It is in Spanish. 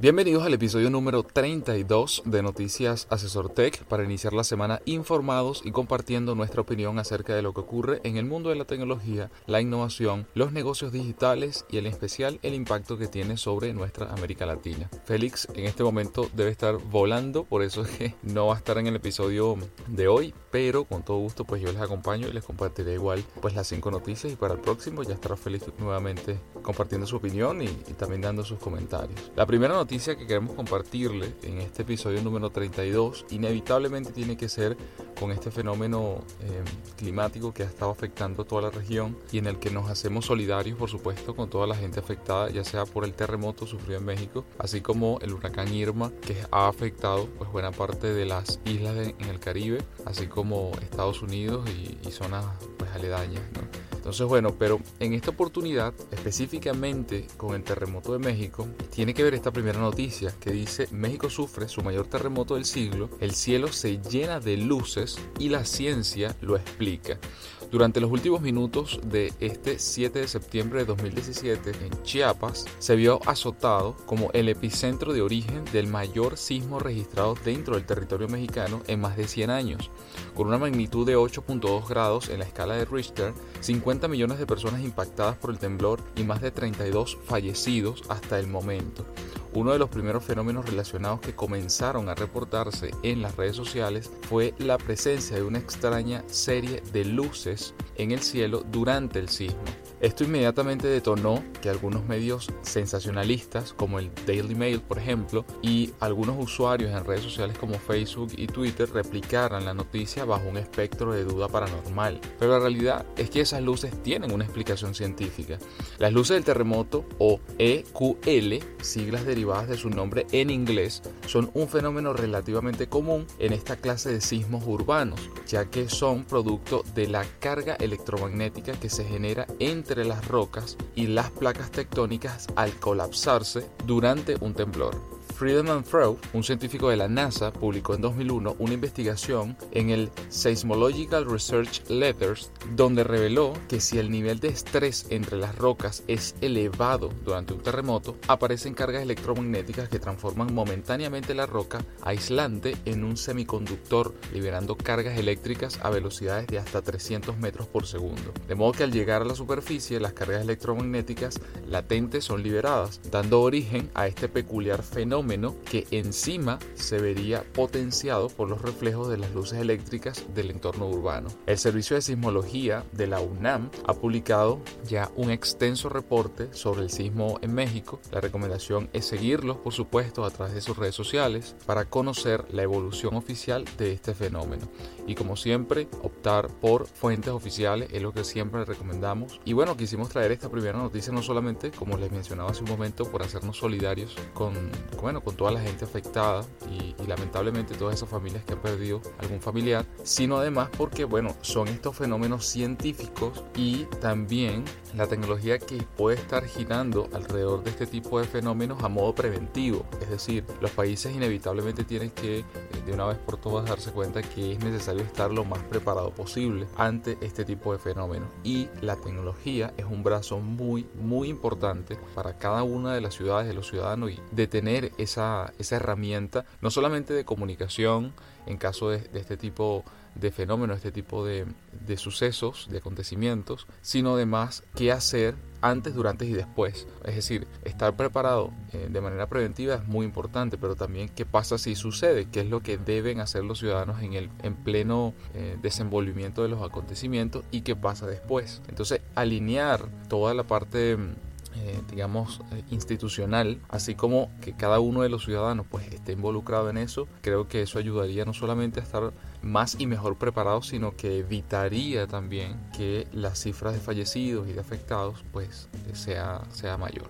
Bienvenidos al episodio número 32 de Noticias Asesor Tech para iniciar la semana informados y compartiendo nuestra opinión acerca de lo que ocurre en el mundo de la tecnología, la innovación, los negocios digitales y en especial el impacto que tiene sobre nuestra América Latina. Félix en este momento debe estar volando, por eso es que no va a estar en el episodio de hoy, pero con todo gusto pues yo les acompaño y les compartiré igual pues las cinco noticias y para el próximo ya estará Félix nuevamente compartiendo su opinión y, y también dando sus comentarios. La primera noticia noticia que queremos compartirle en este episodio número 32 inevitablemente tiene que ser con este fenómeno eh, climático que ha estado afectando toda la región y en el que nos hacemos solidarios, por supuesto, con toda la gente afectada, ya sea por el terremoto sufrido en México, así como el huracán Irma que ha afectado pues buena parte de las islas en el Caribe, así como Estados Unidos y, y zonas pues aledañas. ¿no? Entonces, bueno, pero en esta oportunidad, específicamente con el terremoto de México, tiene que ver esta primera noticia que dice México sufre su mayor terremoto del siglo, el cielo se llena de luces y la ciencia lo explica. Durante los últimos minutos de este 7 de septiembre de 2017 en Chiapas, se vio azotado como el epicentro de origen del mayor sismo registrado dentro del territorio mexicano en más de 100 años. Con una magnitud de 8.2 grados en la escala de Richter, 50 millones de personas impactadas por el temblor y más de 32 fallecidos hasta el momento. Uno de los primeros fenómenos relacionados que comenzaron a reportarse en las redes sociales fue la presencia de una extraña serie de luces en el cielo durante el sismo. Esto inmediatamente detonó que algunos medios sensacionalistas, como el Daily Mail por ejemplo, y algunos usuarios en redes sociales como Facebook y Twitter replicaran la noticia bajo un espectro de duda paranormal. Pero la realidad es que esas luces tienen una explicación científica. Las luces del terremoto, o EQL, siglas derivadas de su nombre en inglés, son un fenómeno relativamente común en esta clase de sismos urbanos, ya que son producto de la carga electromagnética que se genera entre entre las rocas y las placas tectónicas al colapsarse durante un temblor. Friedemann Freud, un científico de la NASA, publicó en 2001 una investigación en el Seismological Research Letters donde reveló que si el nivel de estrés entre las rocas es elevado durante un terremoto, aparecen cargas electromagnéticas que transforman momentáneamente la roca aislante en un semiconductor, liberando cargas eléctricas a velocidades de hasta 300 metros por segundo. De modo que al llegar a la superficie, las cargas electromagnéticas latentes son liberadas, dando origen a este peculiar fenómeno que encima se vería potenciado por los reflejos de las luces eléctricas del entorno urbano. El Servicio de Sismología de la UNAM ha publicado ya un extenso reporte sobre el sismo en México. La recomendación es seguirlos, por supuesto, a través de sus redes sociales para conocer la evolución oficial de este fenómeno. Y como siempre, optar por fuentes oficiales es lo que siempre recomendamos. Y bueno, quisimos traer esta primera noticia no solamente, como les mencionaba hace un momento, por hacernos solidarios con, bueno, con toda la gente afectada y, lamentablemente todas esas familias que han perdido algún familiar, sino además porque, bueno, son estos fenómenos científicos y también la tecnología que puede estar girando alrededor de este tipo de fenómenos a modo preventivo. Es decir, los países inevitablemente tienen que eh, de una vez por todas darse cuenta que es necesario estar lo más preparado posible ante este tipo de fenómenos. Y la tecnología es un brazo muy, muy importante para cada una de las ciudades, de los ciudadanos y de tener esa, esa herramienta, no solamente de comunicación en caso de, este tipo de fenómenos, este tipo de, de, sucesos, de acontecimientos, sino además qué hacer antes, durante y después. Es decir, estar preparado eh, de manera preventiva es muy importante, pero también qué pasa si sucede, qué es lo que deben hacer los ciudadanos en el en pleno eh, desenvolvimiento de los acontecimientos y qué pasa después. Entonces, alinear toda la parte eh, digamos, eh, institucional, así como que cada uno de los ciudadanos pues esté involucrado en eso, creo que eso ayudaría no solamente a estar más y mejor preparados, sino que evitaría también que las cifras de fallecidos y de afectados pues sea, sea mayor.